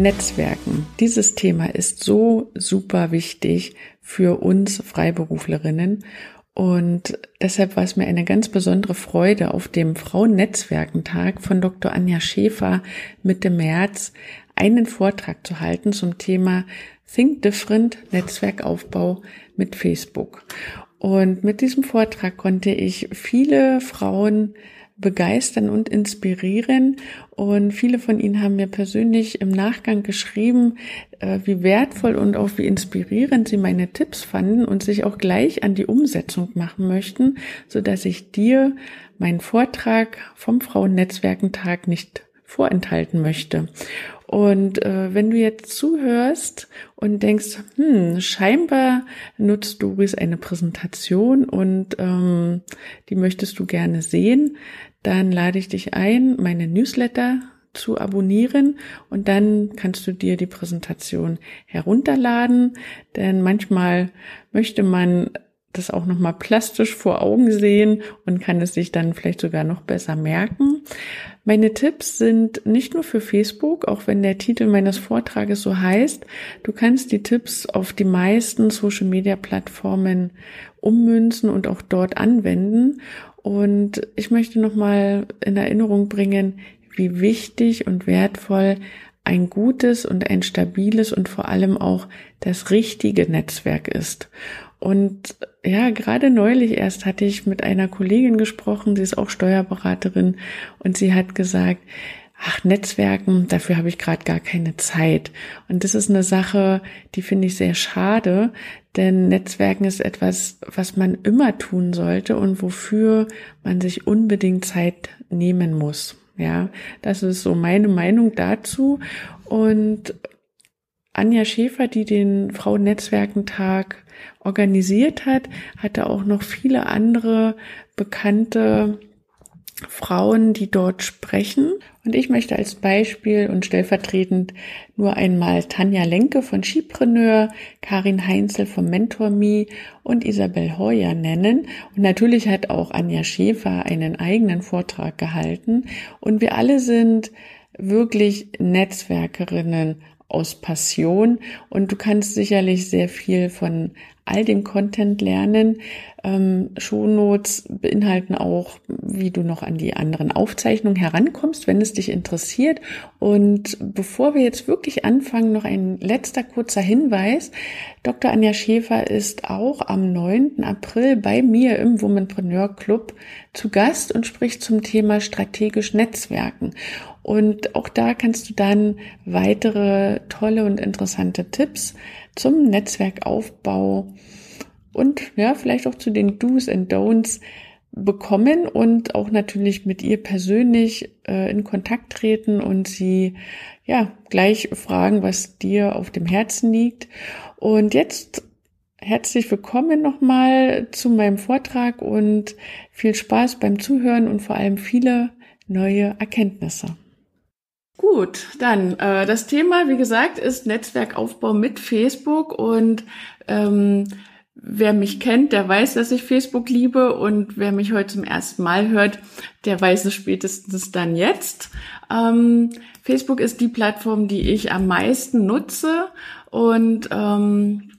Netzwerken. Dieses Thema ist so super wichtig für uns Freiberuflerinnen. Und deshalb war es mir eine ganz besondere Freude, auf dem Frauennetzwerkentag von Dr. Anja Schäfer Mitte März einen Vortrag zu halten zum Thema Think Different Netzwerkaufbau mit Facebook. Und mit diesem Vortrag konnte ich viele Frauen begeistern und inspirieren. Und viele von Ihnen haben mir persönlich im Nachgang geschrieben, äh, wie wertvoll und auch wie inspirierend Sie meine Tipps fanden und sich auch gleich an die Umsetzung machen möchten, so dass ich dir meinen Vortrag vom Frauennetzwerkentag nicht vorenthalten möchte. Und äh, wenn du jetzt zuhörst und denkst, hm, scheinbar nutzt Doris eine Präsentation und ähm, die möchtest du gerne sehen, dann lade ich dich ein, meine Newsletter zu abonnieren und dann kannst du dir die Präsentation herunterladen, denn manchmal möchte man das auch nochmal plastisch vor Augen sehen und kann es sich dann vielleicht sogar noch besser merken. Meine Tipps sind nicht nur für Facebook, auch wenn der Titel meines Vortrages so heißt. Du kannst die Tipps auf die meisten Social Media Plattformen ummünzen und auch dort anwenden. Und ich möchte nochmal in Erinnerung bringen, wie wichtig und wertvoll ein gutes und ein stabiles und vor allem auch das richtige Netzwerk ist. Und ja, gerade neulich erst hatte ich mit einer Kollegin gesprochen, sie ist auch Steuerberaterin und sie hat gesagt, ach, Netzwerken, dafür habe ich gerade gar keine Zeit. Und das ist eine Sache, die finde ich sehr schade, denn Netzwerken ist etwas, was man immer tun sollte und wofür man sich unbedingt Zeit nehmen muss. Ja, das ist so meine Meinung dazu. Und Anja Schäfer, die den Frauennetzwerkentag organisiert hat, hatte auch noch viele andere bekannte Frauen, die dort sprechen. Und ich möchte als Beispiel und stellvertretend nur einmal Tanja Lenke von Skipreneur, Karin Heinzel vom Mentor Me und Isabel Heuer nennen. Und natürlich hat auch Anja Schäfer einen eigenen Vortrag gehalten. Und wir alle sind wirklich Netzwerkerinnen aus Passion und du kannst sicherlich sehr viel von all dem Content lernen. Ähm, Shownotes beinhalten auch, wie du noch an die anderen Aufzeichnungen herankommst, wenn es dich interessiert. Und bevor wir jetzt wirklich anfangen, noch ein letzter kurzer Hinweis. Dr. Anja Schäfer ist auch am 9. April bei mir im Womanpreneur Club zu Gast und spricht zum Thema strategisch Netzwerken. Und auch da kannst du dann weitere tolle und interessante Tipps zum Netzwerkaufbau und ja, vielleicht auch zu den Do's and Don'ts bekommen und auch natürlich mit ihr persönlich äh, in Kontakt treten und sie ja gleich fragen, was dir auf dem Herzen liegt. Und jetzt herzlich willkommen nochmal zu meinem Vortrag und viel Spaß beim Zuhören und vor allem viele neue Erkenntnisse. Gut, dann äh, das Thema, wie gesagt, ist Netzwerkaufbau mit Facebook und ähm, wer mich kennt, der weiß, dass ich Facebook liebe und wer mich heute zum ersten Mal hört, der weiß es spätestens dann jetzt. Ähm, Facebook ist die Plattform, die ich am meisten nutze und ähm,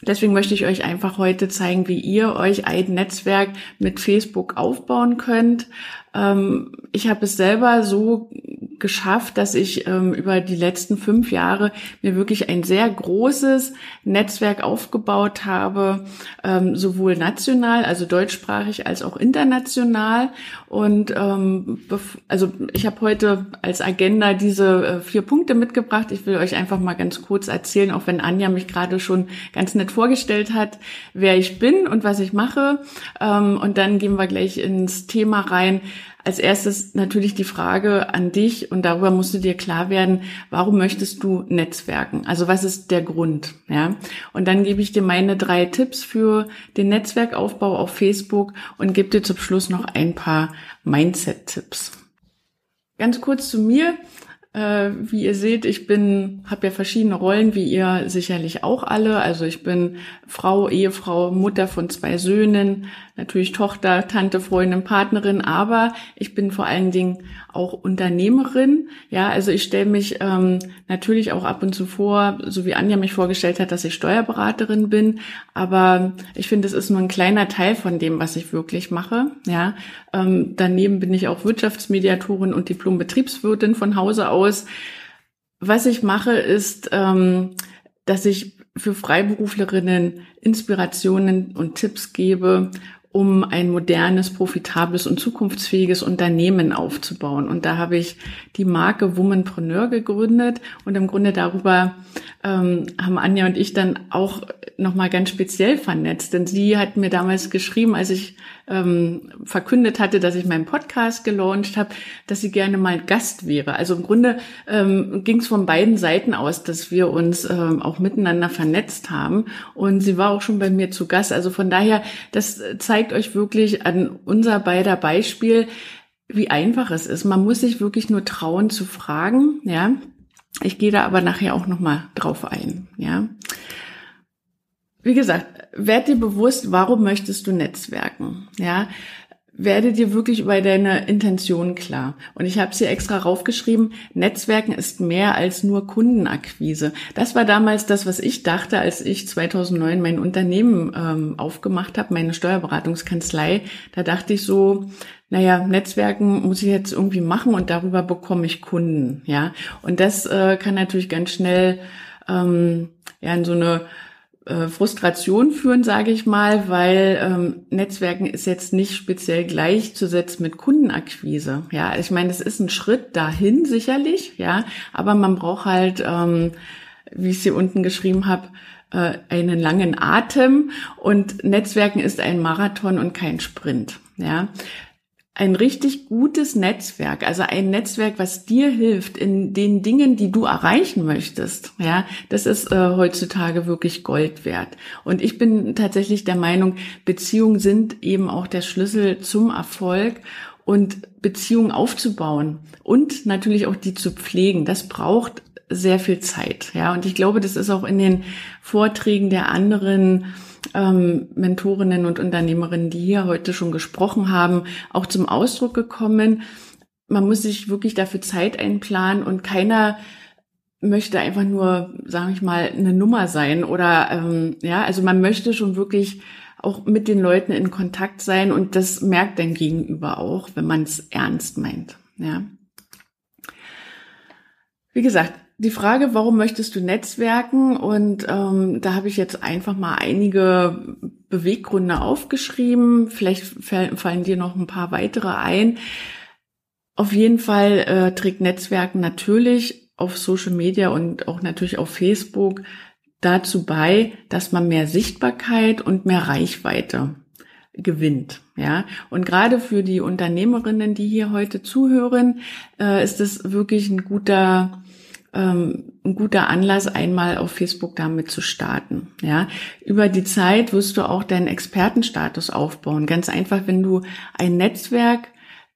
Deswegen möchte ich euch einfach heute zeigen, wie ihr euch ein Netzwerk mit Facebook aufbauen könnt. Ähm, ich habe es selber so geschafft, dass ich ähm, über die letzten fünf Jahre mir wirklich ein sehr großes Netzwerk aufgebaut habe, ähm, sowohl national, also deutschsprachig, als auch international. Und ähm, also ich habe heute als Agenda diese äh, vier Punkte mitgebracht. Ich will euch einfach mal ganz kurz erzählen, auch wenn Anja mich gerade schon ganz nett vorgestellt hat, wer ich bin und was ich mache. Ähm, und dann gehen wir gleich ins Thema rein. Als erstes natürlich die Frage an dich und darüber musst du dir klar werden, warum möchtest du Netzwerken? Also was ist der Grund? Ja. Und dann gebe ich dir meine drei Tipps für den Netzwerkaufbau auf Facebook und gebe dir zum Schluss noch ein paar Mindset-Tipps. Ganz kurz zu mir. Äh, wie ihr seht, ich bin, habe ja verschiedene Rollen, wie ihr sicherlich auch alle. Also ich bin Frau, Ehefrau, Mutter von zwei Söhnen, natürlich Tochter, Tante, Freundin, Partnerin, aber ich bin vor allen Dingen auch Unternehmerin. Ja, also ich stelle mich ähm, natürlich auch ab und zu vor, so wie Anja mich vorgestellt hat, dass ich Steuerberaterin bin. Aber ich finde, es ist nur ein kleiner Teil von dem, was ich wirklich mache. Ja, ähm, daneben bin ich auch Wirtschaftsmediatorin und Diplom-Betriebswirtin von Hause aus. Was ich mache, ist, ähm, dass ich für Freiberuflerinnen Inspirationen und Tipps gebe um ein modernes, profitables und zukunftsfähiges Unternehmen aufzubauen. Und da habe ich die Marke Womanpreneur gegründet und im Grunde darüber ähm, haben Anja und ich dann auch nochmal ganz speziell vernetzt. Denn sie hat mir damals geschrieben, als ich ähm, verkündet hatte, dass ich meinen Podcast gelauncht habe, dass sie gerne mal Gast wäre. Also im Grunde ähm, ging es von beiden Seiten aus, dass wir uns ähm, auch miteinander vernetzt haben. Und sie war auch schon bei mir zu Gast. Also von daher, das zeigt euch wirklich an unser beider Beispiel, wie einfach es ist. Man muss sich wirklich nur trauen zu fragen, ja. Ich gehe da aber nachher auch noch mal drauf ein, ja. Wie gesagt, werd dir bewusst, warum möchtest du Netzwerken? Ja, werde dir wirklich über deine Intention klar. Und ich habe es hier extra raufgeschrieben, Netzwerken ist mehr als nur Kundenakquise. Das war damals das, was ich dachte, als ich 2009 mein Unternehmen ähm, aufgemacht habe, meine Steuerberatungskanzlei. Da dachte ich so, naja, Netzwerken muss ich jetzt irgendwie machen und darüber bekomme ich Kunden. Ja, und das äh, kann natürlich ganz schnell ähm, ja in so eine äh, Frustration führen, sage ich mal, weil ähm, Netzwerken ist jetzt nicht speziell gleichzusetzen mit Kundenakquise. Ja, ich meine, es ist ein Schritt dahin sicherlich, ja, aber man braucht halt, ähm, wie ich es hier unten geschrieben habe, äh, einen langen Atem und Netzwerken ist ein Marathon und kein Sprint. Ja, ein richtig gutes Netzwerk, also ein Netzwerk, was dir hilft in den Dingen, die du erreichen möchtest. Ja, das ist äh, heutzutage wirklich Gold wert. Und ich bin tatsächlich der Meinung, Beziehungen sind eben auch der Schlüssel zum Erfolg und Beziehungen aufzubauen und natürlich auch die zu pflegen. Das braucht sehr viel Zeit. Ja, und ich glaube, das ist auch in den Vorträgen der anderen ähm, Mentorinnen und Unternehmerinnen, die hier heute schon gesprochen haben, auch zum Ausdruck gekommen. Man muss sich wirklich dafür Zeit einplanen und keiner möchte einfach nur, sage ich mal, eine Nummer sein oder ähm, ja, also man möchte schon wirklich auch mit den Leuten in Kontakt sein und das merkt dein Gegenüber auch, wenn man es ernst meint. Ja. Wie gesagt, die Frage, warum möchtest du Netzwerken? Und ähm, da habe ich jetzt einfach mal einige Beweggründe aufgeschrieben. Vielleicht fallen dir noch ein paar weitere ein. Auf jeden Fall äh, trägt Netzwerken natürlich auf Social Media und auch natürlich auf Facebook dazu bei, dass man mehr Sichtbarkeit und mehr Reichweite gewinnt. Ja, und gerade für die Unternehmerinnen, die hier heute zuhören, äh, ist es wirklich ein guter ähm, ein guter Anlass, einmal auf Facebook damit zu starten. Ja, über die Zeit wirst du auch deinen Expertenstatus aufbauen. Ganz einfach, wenn du ein Netzwerk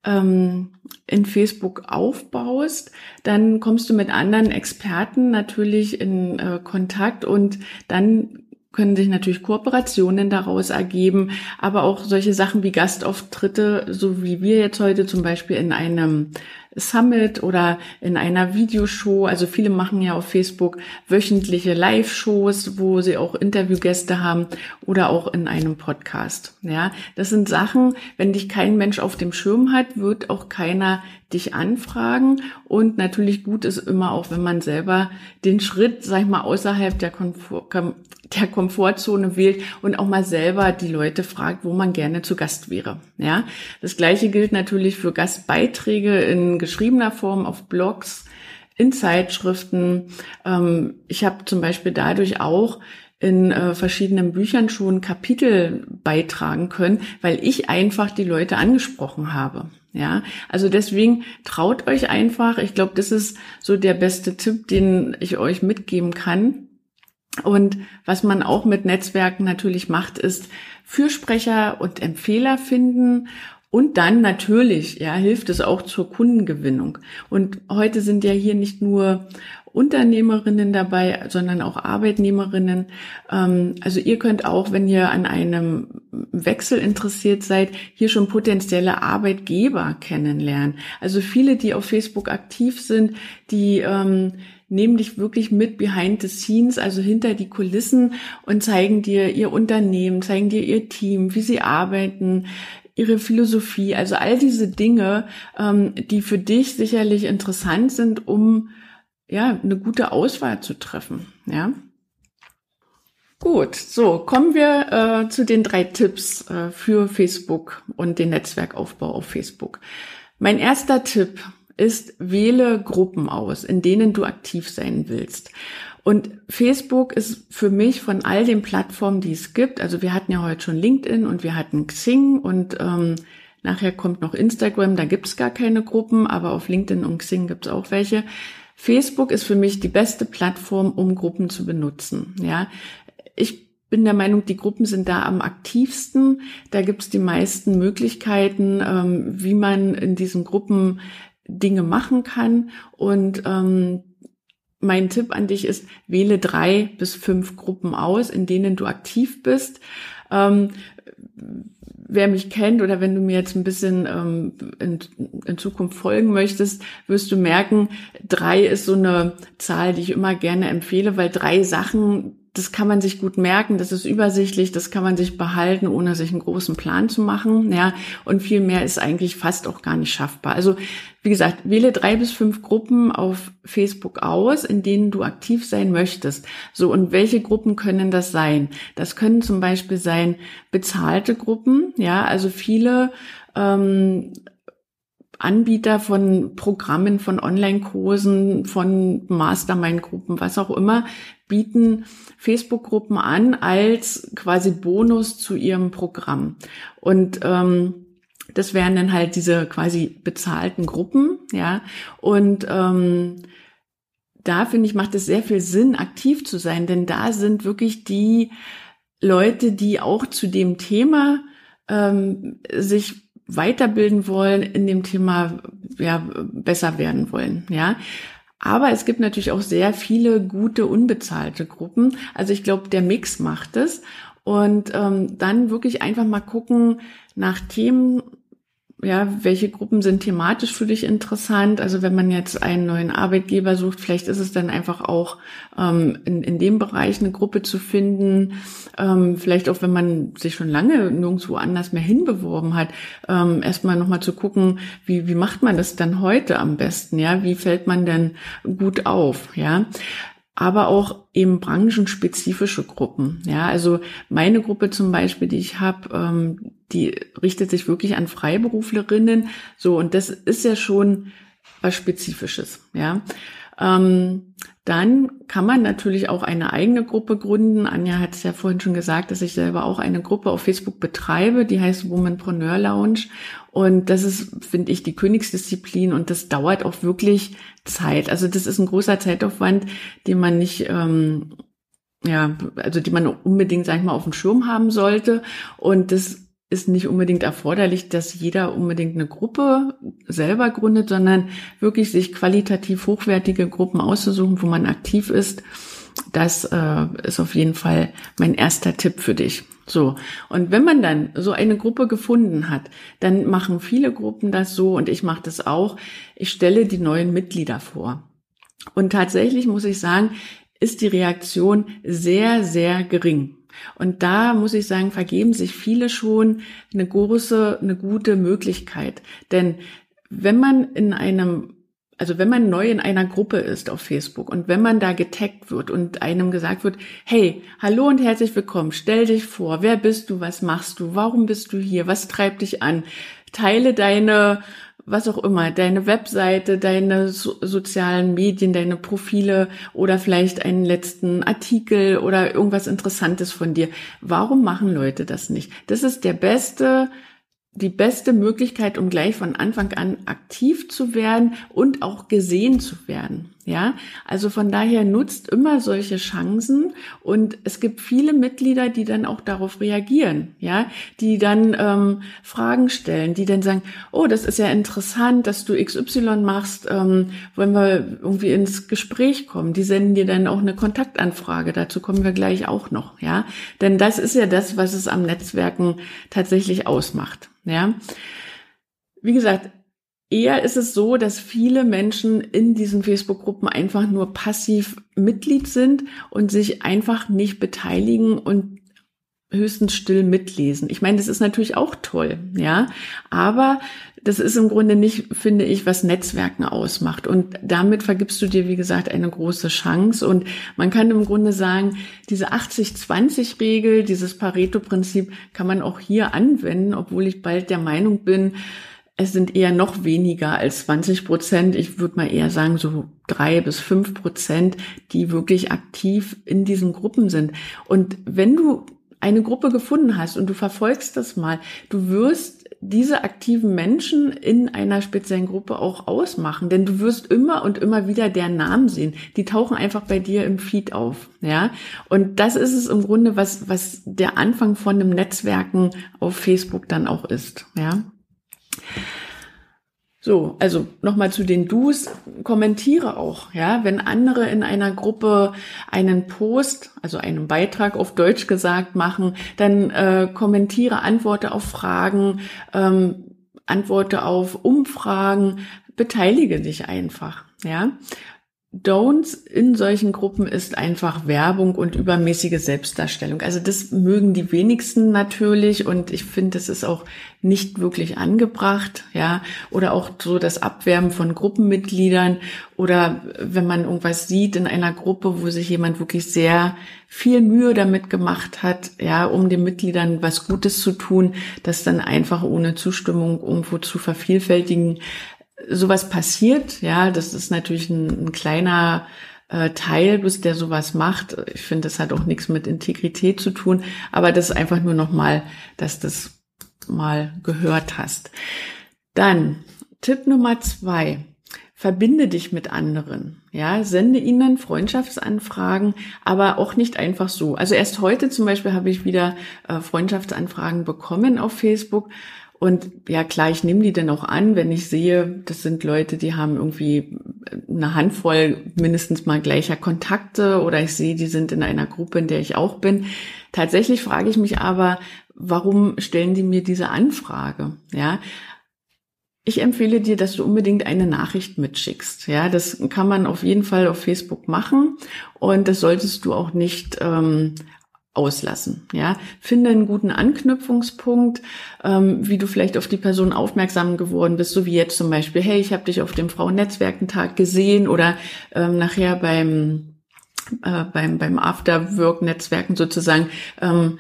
ähm, in Facebook aufbaust, dann kommst du mit anderen Experten natürlich in äh, Kontakt und dann können sich natürlich Kooperationen daraus ergeben, aber auch solche Sachen wie Gastauftritte, so wie wir jetzt heute zum Beispiel in einem Summit oder in einer Videoshow. Also viele machen ja auf Facebook wöchentliche Live-Shows, wo sie auch Interviewgäste haben oder auch in einem Podcast. Ja, das sind Sachen, wenn dich kein Mensch auf dem Schirm hat, wird auch keiner dich anfragen. Und natürlich gut ist immer auch, wenn man selber den Schritt, sag ich mal, außerhalb der, Komfort, der Komfortzone wählt und auch mal selber die Leute fragt, wo man gerne zu Gast wäre. Ja, das gleiche gilt natürlich für Gastbeiträge in geschriebener Form auf Blogs, in Zeitschriften. Ähm, ich habe zum Beispiel dadurch auch in äh, verschiedenen Büchern schon Kapitel beitragen können, weil ich einfach die Leute angesprochen habe. Ja, also deswegen traut euch einfach. Ich glaube, das ist so der beste Tipp, den ich euch mitgeben kann. Und was man auch mit Netzwerken natürlich macht, ist Fürsprecher und Empfehler finden und dann natürlich, ja, hilft es auch zur Kundengewinnung. Und heute sind ja hier nicht nur Unternehmerinnen dabei, sondern auch Arbeitnehmerinnen. Ähm, also ihr könnt auch, wenn ihr an einem Wechsel interessiert seid, hier schon potenzielle Arbeitgeber kennenlernen. Also viele, die auf Facebook aktiv sind, die ähm, nehmen dich wirklich mit behind the scenes, also hinter die Kulissen und zeigen dir ihr Unternehmen, zeigen dir ihr Team, wie sie arbeiten, ihre Philosophie, also all diese Dinge, ähm, die für dich sicherlich interessant sind, um ja, eine gute Auswahl zu treffen. Ja. Gut, so kommen wir äh, zu den drei Tipps äh, für Facebook und den Netzwerkaufbau auf Facebook. Mein erster Tipp ist, wähle Gruppen aus, in denen du aktiv sein willst. Und Facebook ist für mich von all den Plattformen, die es gibt, also wir hatten ja heute schon LinkedIn und wir hatten Xing und ähm, nachher kommt noch Instagram, da gibt es gar keine Gruppen, aber auf LinkedIn und Xing gibt es auch welche. Facebook ist für mich die beste Plattform, um Gruppen zu benutzen. Ja, ich bin der Meinung, die Gruppen sind da am aktivsten. Da gibt es die meisten Möglichkeiten, ähm, wie man in diesen Gruppen Dinge machen kann. Und ähm, mein Tipp an dich ist, wähle drei bis fünf Gruppen aus, in denen du aktiv bist. Ähm, wer mich kennt oder wenn du mir jetzt ein bisschen ähm, in, in Zukunft folgen möchtest, wirst du merken, drei ist so eine Zahl, die ich immer gerne empfehle, weil drei Sachen das kann man sich gut merken, das ist übersichtlich, das kann man sich behalten, ohne sich einen großen Plan zu machen. Ja, und viel mehr ist eigentlich fast auch gar nicht schaffbar. Also, wie gesagt, wähle drei bis fünf Gruppen auf Facebook aus, in denen du aktiv sein möchtest. So, und welche Gruppen können das sein? Das können zum Beispiel sein bezahlte Gruppen, ja, also viele ähm, Anbieter von Programmen, von Online-Kursen, von Mastermind-Gruppen, was auch immer, bieten Facebook-Gruppen an als quasi Bonus zu ihrem Programm. Und ähm, das wären dann halt diese quasi bezahlten Gruppen, ja. Und ähm, da finde ich, macht es sehr viel Sinn, aktiv zu sein, denn da sind wirklich die Leute, die auch zu dem Thema ähm, sich weiterbilden wollen, in dem Thema ja, besser werden wollen, ja. Aber es gibt natürlich auch sehr viele gute unbezahlte Gruppen. Also ich glaube, der Mix macht es. Und ähm, dann wirklich einfach mal gucken nach Themen, ja, welche Gruppen sind thematisch für dich interessant? Also wenn man jetzt einen neuen Arbeitgeber sucht, vielleicht ist es dann einfach auch ähm, in, in dem Bereich eine Gruppe zu finden. Ähm, vielleicht auch, wenn man sich schon lange nirgendwo anders mehr hinbeworben hat, ähm, erstmal nochmal zu gucken, wie, wie macht man das dann heute am besten? Ja, wie fällt man denn gut auf? Ja, aber auch eben branchenspezifische Gruppen. Ja, also meine Gruppe zum Beispiel, die ich habe, ähm, die richtet sich wirklich an Freiberuflerinnen. So, und das ist ja schon was Spezifisches. Ja. Ähm, dann kann man natürlich auch eine eigene Gruppe gründen. Anja hat es ja vorhin schon gesagt, dass ich selber auch eine Gruppe auf Facebook betreibe, die heißt Womanpreneur Lounge. Und das ist, finde ich, die Königsdisziplin und das dauert auch wirklich Zeit. Also das ist ein großer Zeitaufwand, den man nicht, ähm, ja, also die man unbedingt, sag ich mal, auf dem Schirm haben sollte. Und das ist nicht unbedingt erforderlich, dass jeder unbedingt eine Gruppe selber gründet, sondern wirklich sich qualitativ hochwertige Gruppen auszusuchen, wo man aktiv ist. Das äh, ist auf jeden Fall mein erster Tipp für dich. So. Und wenn man dann so eine Gruppe gefunden hat, dann machen viele Gruppen das so und ich mache das auch. Ich stelle die neuen Mitglieder vor. Und tatsächlich muss ich sagen, ist die Reaktion sehr, sehr gering. Und da muss ich sagen, vergeben sich viele schon eine große, eine gute Möglichkeit. Denn wenn man in einem also wenn man neu in einer Gruppe ist auf Facebook und wenn man da getaggt wird und einem gesagt wird, hey, hallo und herzlich willkommen, stell dich vor, wer bist du, was machst du, warum bist du hier, was treibt dich an, teile deine, was auch immer, deine Webseite, deine so sozialen Medien, deine Profile oder vielleicht einen letzten Artikel oder irgendwas Interessantes von dir. Warum machen Leute das nicht? Das ist der beste die beste Möglichkeit, um gleich von Anfang an aktiv zu werden und auch gesehen zu werden. Ja, also von daher nutzt immer solche Chancen und es gibt viele Mitglieder, die dann auch darauf reagieren, ja, die dann ähm, Fragen stellen, die dann sagen, oh, das ist ja interessant, dass du XY machst, ähm, wollen wir irgendwie ins Gespräch kommen. Die senden dir dann auch eine Kontaktanfrage, dazu kommen wir gleich auch noch, ja, denn das ist ja das, was es am Netzwerken tatsächlich ausmacht. Ja. Wie gesagt, eher ist es so, dass viele Menschen in diesen Facebook-Gruppen einfach nur passiv Mitglied sind und sich einfach nicht beteiligen und höchstens still mitlesen. Ich meine, das ist natürlich auch toll, ja, aber das ist im Grunde nicht, finde ich, was Netzwerken ausmacht. Und damit vergibst du dir, wie gesagt, eine große Chance. Und man kann im Grunde sagen, diese 80-20-Regel, dieses Pareto-Prinzip kann man auch hier anwenden, obwohl ich bald der Meinung bin, es sind eher noch weniger als 20 Prozent. Ich würde mal eher sagen, so drei bis fünf Prozent, die wirklich aktiv in diesen Gruppen sind. Und wenn du eine Gruppe gefunden hast und du verfolgst das mal, du wirst diese aktiven Menschen in einer speziellen Gruppe auch ausmachen, denn du wirst immer und immer wieder deren Namen sehen. Die tauchen einfach bei dir im Feed auf, ja. Und das ist es im Grunde, was, was der Anfang von einem Netzwerken auf Facebook dann auch ist, ja. So, also nochmal zu den Do's. Kommentiere auch, ja, wenn andere in einer Gruppe einen Post, also einen Beitrag auf Deutsch gesagt machen, dann äh, kommentiere, antworte auf Fragen, ähm, antworte auf Umfragen, beteilige dich einfach, ja. Don'ts in solchen Gruppen ist einfach Werbung und übermäßige Selbstdarstellung. Also das mögen die wenigsten natürlich und ich finde, das ist auch nicht wirklich angebracht, ja. Oder auch so das Abwärmen von Gruppenmitgliedern oder wenn man irgendwas sieht in einer Gruppe, wo sich jemand wirklich sehr viel Mühe damit gemacht hat, ja, um den Mitgliedern was Gutes zu tun, das dann einfach ohne Zustimmung irgendwo zu vervielfältigen sowas passiert, ja, das ist natürlich ein, ein kleiner äh, Teil, bis der sowas macht. Ich finde, das hat auch nichts mit Integrität zu tun, aber das ist einfach nur nochmal, dass das mal gehört hast. Dann Tipp Nummer zwei. Verbinde dich mit anderen. Ja, sende ihnen Freundschaftsanfragen, aber auch nicht einfach so. Also erst heute zum Beispiel habe ich wieder äh, Freundschaftsanfragen bekommen auf Facebook und ja, klar, ich nehme die dann auch an, wenn ich sehe, das sind Leute, die haben irgendwie eine Handvoll mindestens mal gleicher Kontakte oder ich sehe, die sind in einer Gruppe, in der ich auch bin. Tatsächlich frage ich mich aber, warum stellen die mir diese Anfrage? Ja, ich empfehle dir, dass du unbedingt eine Nachricht mitschickst. Ja, das kann man auf jeden Fall auf Facebook machen und das solltest du auch nicht ähm, auslassen. Ja, finde einen guten Anknüpfungspunkt, ähm, wie du vielleicht auf die Person aufmerksam geworden bist, so wie jetzt zum Beispiel, hey, ich habe dich auf dem Frauennetzwerkentag gesehen oder ähm, nachher beim äh, beim beim Afterwork-Netzwerken sozusagen. Ähm,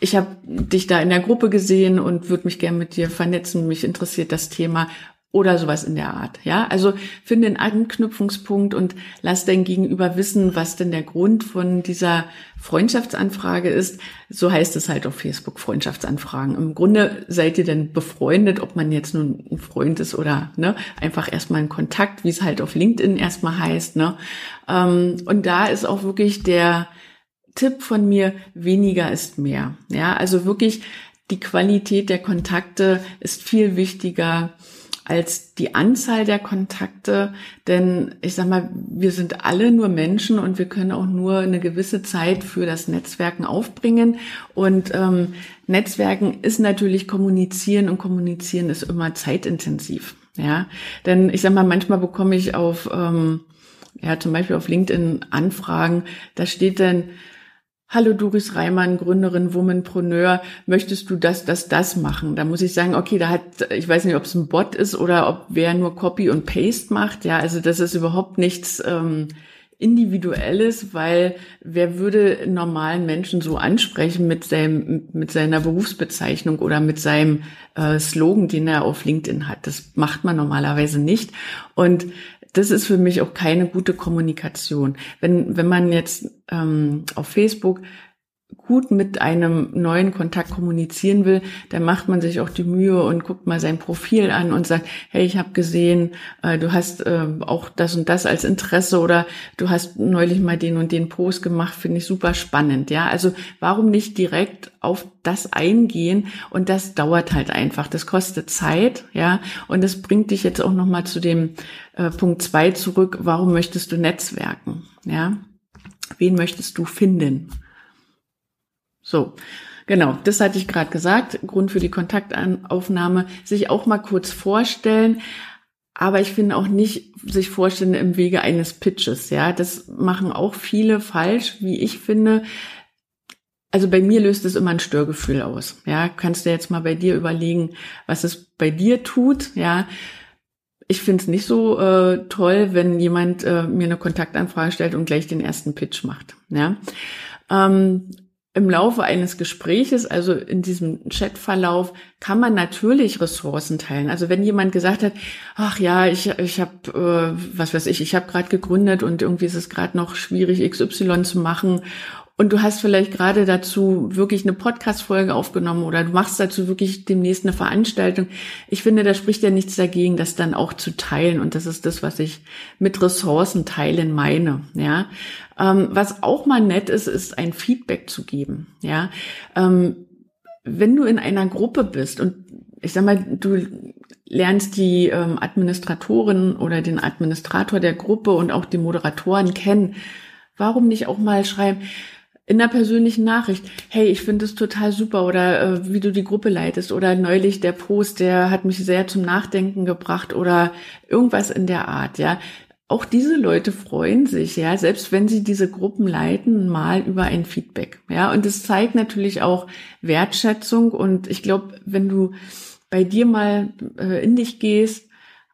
ich habe dich da in der Gruppe gesehen und würde mich gern mit dir vernetzen. Mich interessiert das Thema oder sowas in der Art. Ja, also finde einen Anknüpfungspunkt und lass dein Gegenüber wissen, was denn der Grund von dieser Freundschaftsanfrage ist. So heißt es halt auf Facebook Freundschaftsanfragen. Im Grunde seid ihr denn befreundet, ob man jetzt nun ein Freund ist oder ne, einfach erstmal ein Kontakt, wie es halt auf LinkedIn erstmal heißt. Ne? Ähm, und da ist auch wirklich der Tipp von mir, weniger ist mehr. Ja, also wirklich die Qualität der Kontakte ist viel wichtiger als die Anzahl der Kontakte, denn ich sag mal, wir sind alle nur Menschen und wir können auch nur eine gewisse Zeit für das Netzwerken aufbringen. Und ähm, Netzwerken ist natürlich kommunizieren und kommunizieren ist immer zeitintensiv. Ja, denn ich sag mal, manchmal bekomme ich auf, ähm, ja, zum Beispiel auf LinkedIn Anfragen, da steht dann, Hallo Doris Reimann, Gründerin Womanpreneur, möchtest du das, das, das machen? Da muss ich sagen, okay, da hat, ich weiß nicht, ob es ein Bot ist oder ob wer nur Copy und Paste macht. Ja, also das ist überhaupt nichts ähm, Individuelles, weil wer würde normalen Menschen so ansprechen mit seinem, mit seiner Berufsbezeichnung oder mit seinem äh, Slogan, den er auf LinkedIn hat? Das macht man normalerweise nicht. Und das ist für mich auch keine gute Kommunikation. Wenn, wenn man jetzt ähm, auf Facebook gut mit einem neuen Kontakt kommunizieren will, dann macht man sich auch die Mühe und guckt mal sein Profil an und sagt, hey, ich habe gesehen, äh, du hast äh, auch das und das als Interesse oder du hast neulich mal den und den Post gemacht, finde ich super spannend. Ja, also warum nicht direkt auf das eingehen und das dauert halt einfach. Das kostet Zeit, ja, und das bringt dich jetzt auch noch mal zu dem äh, Punkt zwei zurück. Warum möchtest du Netzwerken? Ja, wen möchtest du finden? So, genau, das hatte ich gerade gesagt. Grund für die Kontaktaufnahme, sich auch mal kurz vorstellen. Aber ich finde auch nicht sich vorstellen im Wege eines Pitches. Ja, das machen auch viele falsch, wie ich finde. Also bei mir löst es immer ein Störgefühl aus. Ja, kannst du jetzt mal bei dir überlegen, was es bei dir tut. Ja, ich finde es nicht so äh, toll, wenn jemand äh, mir eine Kontaktanfrage stellt und gleich den ersten Pitch macht. Ja. Ähm, im Laufe eines Gespräches, also in diesem Chatverlauf, kann man natürlich Ressourcen teilen. Also wenn jemand gesagt hat, ach ja, ich, ich habe, äh, was weiß ich, ich habe gerade gegründet und irgendwie ist es gerade noch schwierig, XY zu machen und du hast vielleicht gerade dazu wirklich eine Podcast-Folge aufgenommen oder du machst dazu wirklich demnächst eine Veranstaltung. Ich finde, da spricht ja nichts dagegen, das dann auch zu teilen. Und das ist das, was ich mit Ressourcen teilen meine. Ja, ähm, was auch mal nett ist, ist ein Feedback zu geben. Ja, ähm, wenn du in einer Gruppe bist und ich sag mal, du lernst die ähm, Administratorin oder den Administrator der Gruppe und auch die Moderatoren kennen, warum nicht auch mal schreiben, in der persönlichen Nachricht, hey, ich finde es total super oder äh, wie du die Gruppe leitest oder neulich der Post, der hat mich sehr zum Nachdenken gebracht oder irgendwas in der Art, ja. Auch diese Leute freuen sich, ja, selbst wenn sie diese Gruppen leiten, mal über ein Feedback, ja. Und es zeigt natürlich auch Wertschätzung und ich glaube, wenn du bei dir mal äh, in dich gehst,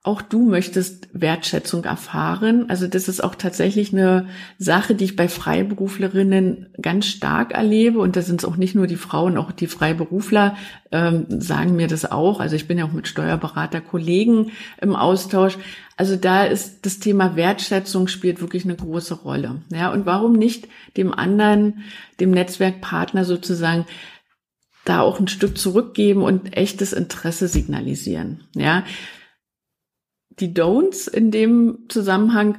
auch du möchtest Wertschätzung erfahren. Also das ist auch tatsächlich eine Sache, die ich bei Freiberuflerinnen ganz stark erlebe. Und da sind es auch nicht nur die Frauen, auch die Freiberufler ähm, sagen mir das auch. Also ich bin ja auch mit Steuerberaterkollegen im Austausch. Also da ist das Thema Wertschätzung spielt wirklich eine große Rolle. Ja, und warum nicht dem anderen, dem Netzwerkpartner sozusagen da auch ein Stück zurückgeben und echtes Interesse signalisieren. Ja, die Don'ts in dem Zusammenhang,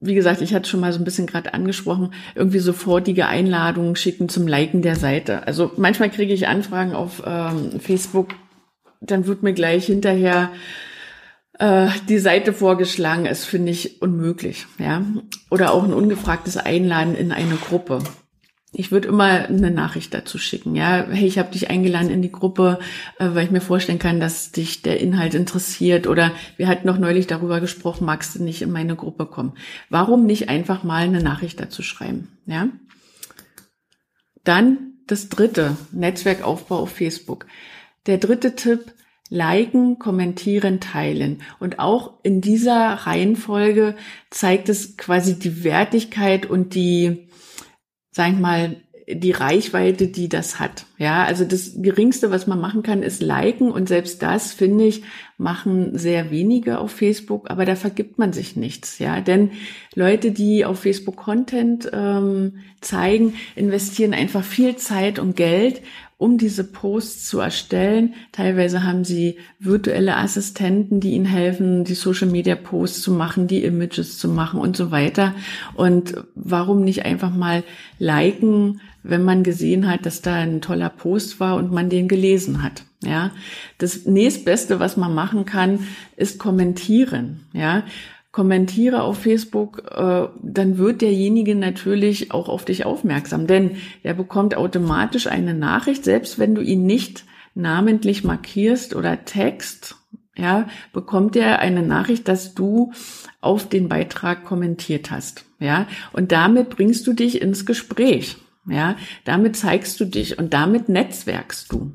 wie gesagt, ich hatte schon mal so ein bisschen gerade angesprochen, irgendwie sofortige Einladungen schicken zum Liken der Seite. Also manchmal kriege ich Anfragen auf ähm, Facebook, dann wird mir gleich hinterher äh, die Seite vorgeschlagen. ist, finde ich unmöglich, ja. Oder auch ein ungefragtes Einladen in eine Gruppe ich würde immer eine Nachricht dazu schicken. Ja, hey, ich habe dich eingeladen in die Gruppe, äh, weil ich mir vorstellen kann, dass dich der Inhalt interessiert. Oder wir hatten noch neulich darüber gesprochen, magst du nicht in meine Gruppe kommen? Warum nicht einfach mal eine Nachricht dazu schreiben? Ja. Dann das dritte, Netzwerkaufbau auf Facebook. Der dritte Tipp, liken, kommentieren, teilen. Und auch in dieser Reihenfolge zeigt es quasi die Wertigkeit und die sag ich mal, die Reichweite, die das hat. Ja, also das geringste, was man machen kann, ist liken und selbst das finde ich machen sehr wenige auf Facebook, aber da vergibt man sich nichts. Ja, denn Leute, die auf Facebook Content ähm, zeigen, investieren einfach viel Zeit und Geld, um diese Posts zu erstellen. Teilweise haben sie virtuelle Assistenten, die ihnen helfen, die Social Media Posts zu machen, die Images zu machen und so weiter. Und warum nicht einfach mal liken, wenn man gesehen hat, dass da ein toller Post war und man den gelesen hat. Ja, das nächstbeste, was man machen kann, ist kommentieren. Ja, kommentiere auf Facebook, äh, dann wird derjenige natürlich auch auf dich aufmerksam, denn er bekommt automatisch eine Nachricht, selbst wenn du ihn nicht namentlich markierst oder text, ja, bekommt er eine Nachricht, dass du auf den Beitrag kommentiert hast, ja, und damit bringst du dich ins Gespräch. Ja, damit zeigst du dich und damit netzwerkst du.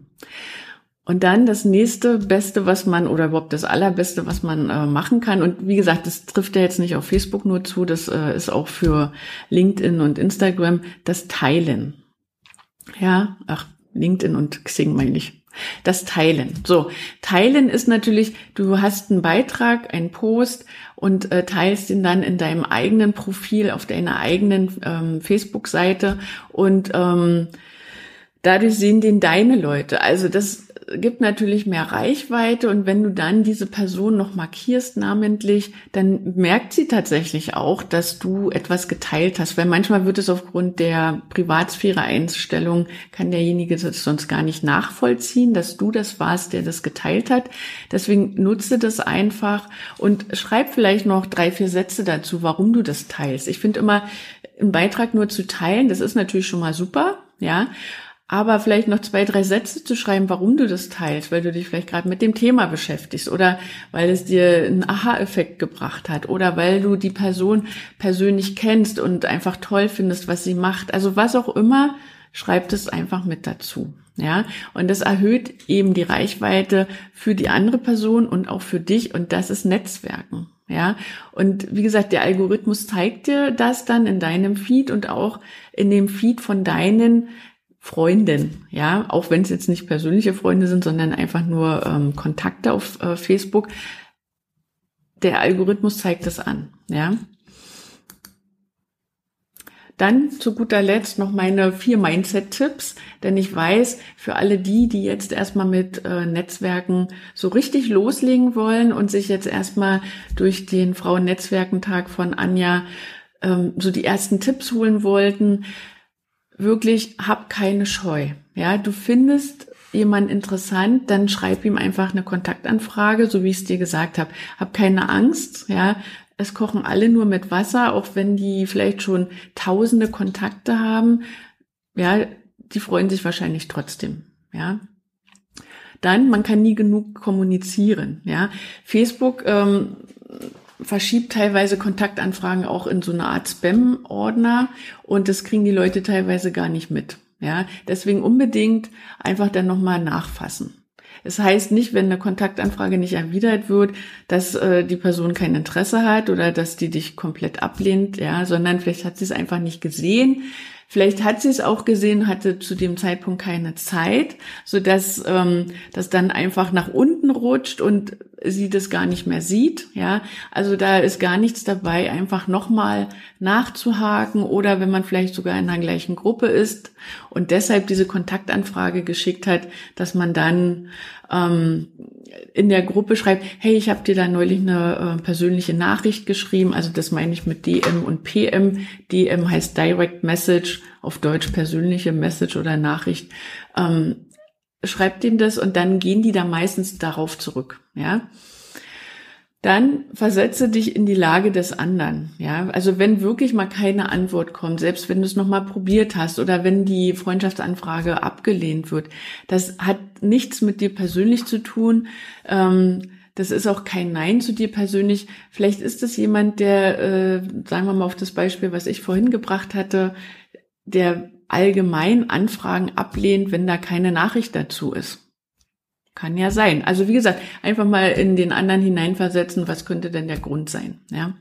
Und dann das nächste Beste, was man, oder überhaupt das Allerbeste, was man äh, machen kann. Und wie gesagt, das trifft ja jetzt nicht auf Facebook nur zu, das äh, ist auch für LinkedIn und Instagram, das Teilen. Ja, ach, LinkedIn und Xing meine ich. Das Teilen. So, Teilen ist natürlich, du hast einen Beitrag, einen Post und äh, teilst ihn dann in deinem eigenen Profil auf deiner eigenen ähm, Facebook-Seite und ähm, dadurch sehen den deine Leute. Also das gibt natürlich mehr Reichweite und wenn du dann diese Person noch markierst namentlich, dann merkt sie tatsächlich auch, dass du etwas geteilt hast, weil manchmal wird es aufgrund der Privatsphäre-Einstellung, kann derjenige das sonst gar nicht nachvollziehen, dass du das warst, der das geteilt hat. Deswegen nutze das einfach und schreib vielleicht noch drei, vier Sätze dazu, warum du das teilst. Ich finde immer, einen Beitrag nur zu teilen, das ist natürlich schon mal super, ja aber vielleicht noch zwei, drei Sätze zu schreiben, warum du das teilst, weil du dich vielleicht gerade mit dem Thema beschäftigst oder weil es dir einen Aha-Effekt gebracht hat oder weil du die Person persönlich kennst und einfach toll findest, was sie macht. Also was auch immer, schreib es einfach mit dazu. Ja, und das erhöht eben die Reichweite für die andere Person und auch für dich und das ist Netzwerken. Ja, und wie gesagt, der Algorithmus zeigt dir das dann in deinem Feed und auch in dem Feed von deinen Freundin, ja, auch wenn es jetzt nicht persönliche Freunde sind, sondern einfach nur ähm, Kontakte auf äh, Facebook. Der Algorithmus zeigt das an, ja. Dann zu guter Letzt noch meine vier Mindset-Tipps, denn ich weiß, für alle die, die jetzt erstmal mit äh, Netzwerken so richtig loslegen wollen und sich jetzt erstmal durch den Frauen-Netzwerkentag von Anja ähm, so die ersten Tipps holen wollten, wirklich, hab keine Scheu. Ja, du findest jemand interessant, dann schreib ihm einfach eine Kontaktanfrage, so wie ich es dir gesagt habe. Hab keine Angst, ja. Es kochen alle nur mit Wasser, auch wenn die vielleicht schon tausende Kontakte haben. Ja, die freuen sich wahrscheinlich trotzdem, ja. Dann, man kann nie genug kommunizieren, ja. Facebook ähm, verschiebt teilweise Kontaktanfragen auch in so eine Art Spam-Ordner und das kriegen die Leute teilweise gar nicht mit. Ja, deswegen unbedingt einfach dann nochmal nachfassen. Es heißt nicht, wenn eine Kontaktanfrage nicht erwidert wird, dass äh, die Person kein Interesse hat oder dass die dich komplett ablehnt, ja, sondern vielleicht hat sie es einfach nicht gesehen. Vielleicht hat sie es auch gesehen, hatte zu dem Zeitpunkt keine Zeit, so dass ähm, das dann einfach nach unten rutscht und sie das gar nicht mehr sieht. Ja, also da ist gar nichts dabei, einfach nochmal nachzuhaken oder wenn man vielleicht sogar in der gleichen Gruppe ist und deshalb diese Kontaktanfrage geschickt hat, dass man dann ähm, in der Gruppe schreibt, hey, ich habe dir da neulich eine äh, persönliche Nachricht geschrieben. Also das meine ich mit DM und PM. DM heißt Direct Message, auf Deutsch persönliche Message oder Nachricht. Ähm, schreibt ihm das und dann gehen die da meistens darauf zurück. Ja. Dann versetze dich in die Lage des anderen. Ja, also wenn wirklich mal keine Antwort kommt, selbst wenn du es nochmal probiert hast oder wenn die Freundschaftsanfrage abgelehnt wird, das hat nichts mit dir persönlich zu tun. Ähm, das ist auch kein Nein zu dir persönlich. Vielleicht ist es jemand, der, äh, sagen wir mal auf das Beispiel, was ich vorhin gebracht hatte, der allgemein Anfragen ablehnt, wenn da keine Nachricht dazu ist. Kann ja sein. Also wie gesagt, einfach mal in den anderen hineinversetzen, was könnte denn der Grund sein, ja?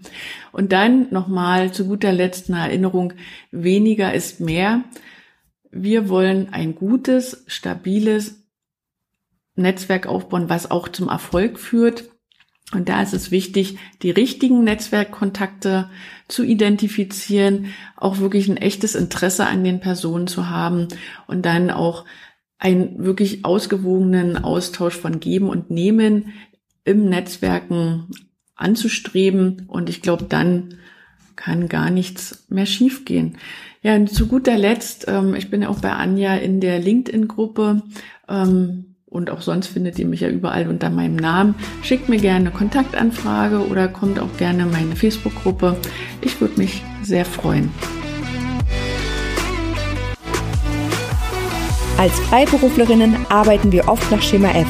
Und dann nochmal zu guter Letzt eine Erinnerung, weniger ist mehr. Wir wollen ein gutes, stabiles Netzwerk aufbauen, was auch zum Erfolg führt. Und da ist es wichtig, die richtigen Netzwerkkontakte zu identifizieren, auch wirklich ein echtes Interesse an den Personen zu haben und dann auch einen wirklich ausgewogenen Austausch von Geben und Nehmen im Netzwerken anzustreben. Und ich glaube, dann kann gar nichts mehr schiefgehen. Ja, und zu guter Letzt, ähm, ich bin ja auch bei Anja in der LinkedIn-Gruppe ähm, und auch sonst findet ihr mich ja überall unter meinem Namen. Schickt mir gerne Kontaktanfrage oder kommt auch gerne in meine Facebook-Gruppe. Ich würde mich sehr freuen. Als Freiberuflerinnen arbeiten wir oft nach Schema F.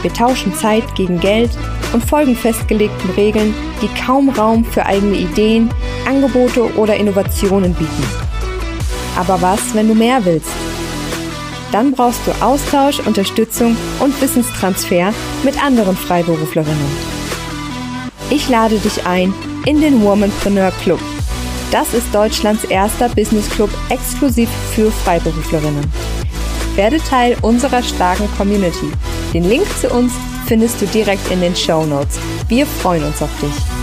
Wir tauschen Zeit gegen Geld und folgen festgelegten Regeln, die kaum Raum für eigene Ideen, Angebote oder Innovationen bieten. Aber was, wenn du mehr willst? Dann brauchst du Austausch, Unterstützung und Wissenstransfer mit anderen Freiberuflerinnen. Ich lade dich ein in den Womanpreneur Club. Das ist Deutschlands erster Business Club exklusiv für Freiberuflerinnen. Werde Teil unserer starken Community. Den Link zu uns findest du direkt in den Show Notes. Wir freuen uns auf dich.